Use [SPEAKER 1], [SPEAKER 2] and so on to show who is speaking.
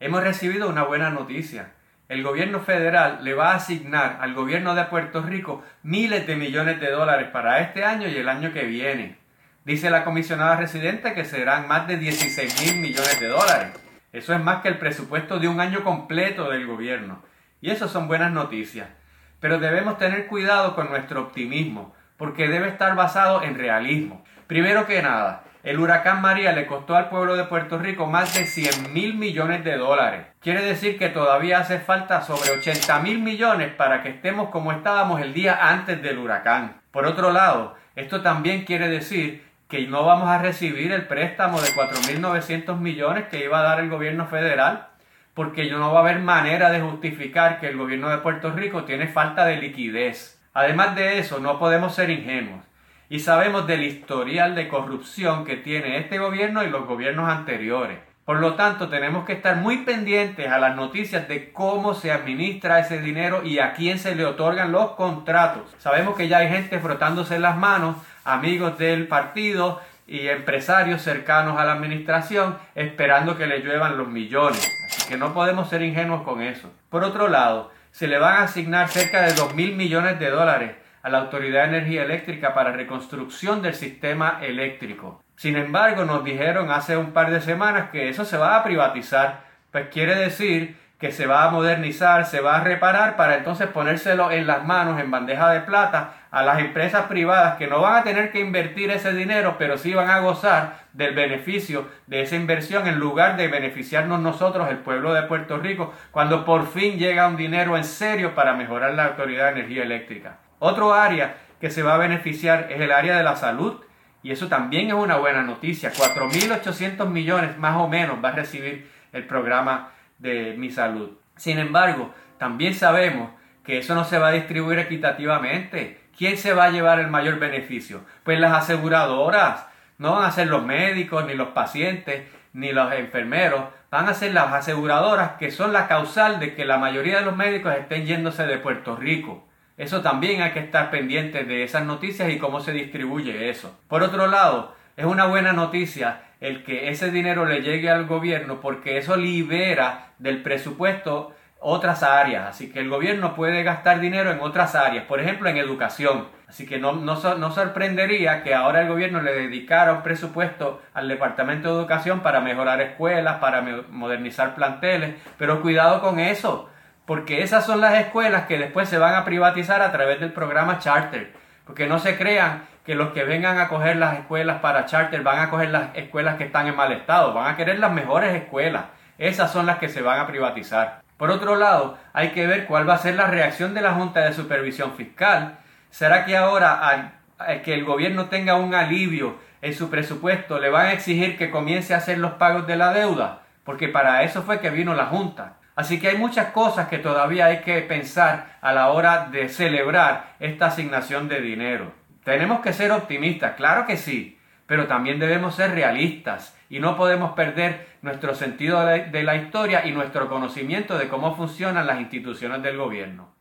[SPEAKER 1] Hemos recibido una buena noticia. El gobierno federal le va a asignar al gobierno de Puerto Rico miles de millones de dólares para este año y el año que viene. Dice la comisionada residente que serán más de 16 mil millones de dólares. Eso es más que el presupuesto de un año completo del gobierno. Y eso son buenas noticias. Pero debemos tener cuidado con nuestro optimismo, porque debe estar basado en realismo. Primero que nada, el huracán María le costó al pueblo de Puerto Rico más de 100 mil millones de dólares. Quiere decir que todavía hace falta sobre 80 mil millones para que estemos como estábamos el día antes del huracán. Por otro lado, esto también quiere decir que no vamos a recibir el préstamo de 4.900 millones que iba a dar el gobierno federal, porque no va a haber manera de justificar que el gobierno de Puerto Rico tiene falta de liquidez. Además de eso, no podemos ser ingenuos y sabemos del historial de corrupción que tiene este gobierno y los gobiernos anteriores. Por lo tanto, tenemos que estar muy pendientes a las noticias de cómo se administra ese dinero y a quién se le otorgan los contratos. Sabemos que ya hay gente frotándose las manos amigos del partido y empresarios cercanos a la administración esperando que le lluevan los millones. Así que no podemos ser ingenuos con eso. Por otro lado, se le van a asignar cerca de 2 mil millones de dólares a la Autoridad de Energía Eléctrica para reconstrucción del sistema eléctrico. Sin embargo, nos dijeron hace un par de semanas que eso se va a privatizar, pues quiere decir que se va a modernizar, se va a reparar para entonces ponérselo en las manos en bandeja de plata a las empresas privadas que no van a tener que invertir ese dinero, pero sí van a gozar del beneficio de esa inversión en lugar de beneficiarnos nosotros, el pueblo de Puerto Rico, cuando por fin llega un dinero en serio para mejorar la Autoridad de Energía Eléctrica. Otro área que se va a beneficiar es el área de la salud y eso también es una buena noticia. 4.800 millones más o menos va a recibir el programa de mi salud. Sin embargo, también sabemos que eso no se va a distribuir equitativamente. ¿Quién se va a llevar el mayor beneficio? Pues las aseguradoras. No van a ser los médicos, ni los pacientes, ni los enfermeros. Van a ser las aseguradoras que son la causal de que la mayoría de los médicos estén yéndose de Puerto Rico. Eso también hay que estar pendiente de esas noticias y cómo se distribuye eso. Por otro lado, es una buena noticia el que ese dinero le llegue al gobierno porque eso libera del presupuesto otras áreas. Así que el gobierno puede gastar dinero en otras áreas, por ejemplo en educación. Así que no, no, no, sorprendería que ahora el gobierno le dedicara un presupuesto al Departamento de Educación para mejorar escuelas, para modernizar planteles, pero cuidado con eso, porque esas son las escuelas que después se van a privatizar a través del programa Charter. Porque no se crean que los que vengan a coger las escuelas para charter van a coger las escuelas que están en mal estado, van a querer las mejores escuelas. Esas son las que se van a privatizar. Por otro lado, hay que ver cuál va a ser la reacción de la Junta de Supervisión Fiscal. ¿Será que ahora, al, que el gobierno tenga un alivio en su presupuesto, le van a exigir que comience a hacer los pagos de la deuda? Porque para eso fue que vino la Junta. Así que hay muchas cosas que todavía hay que pensar a la hora de celebrar esta asignación de dinero. Tenemos que ser optimistas, claro que sí, pero también debemos ser realistas y no podemos perder nuestro sentido de la historia y nuestro conocimiento de cómo funcionan las instituciones del gobierno.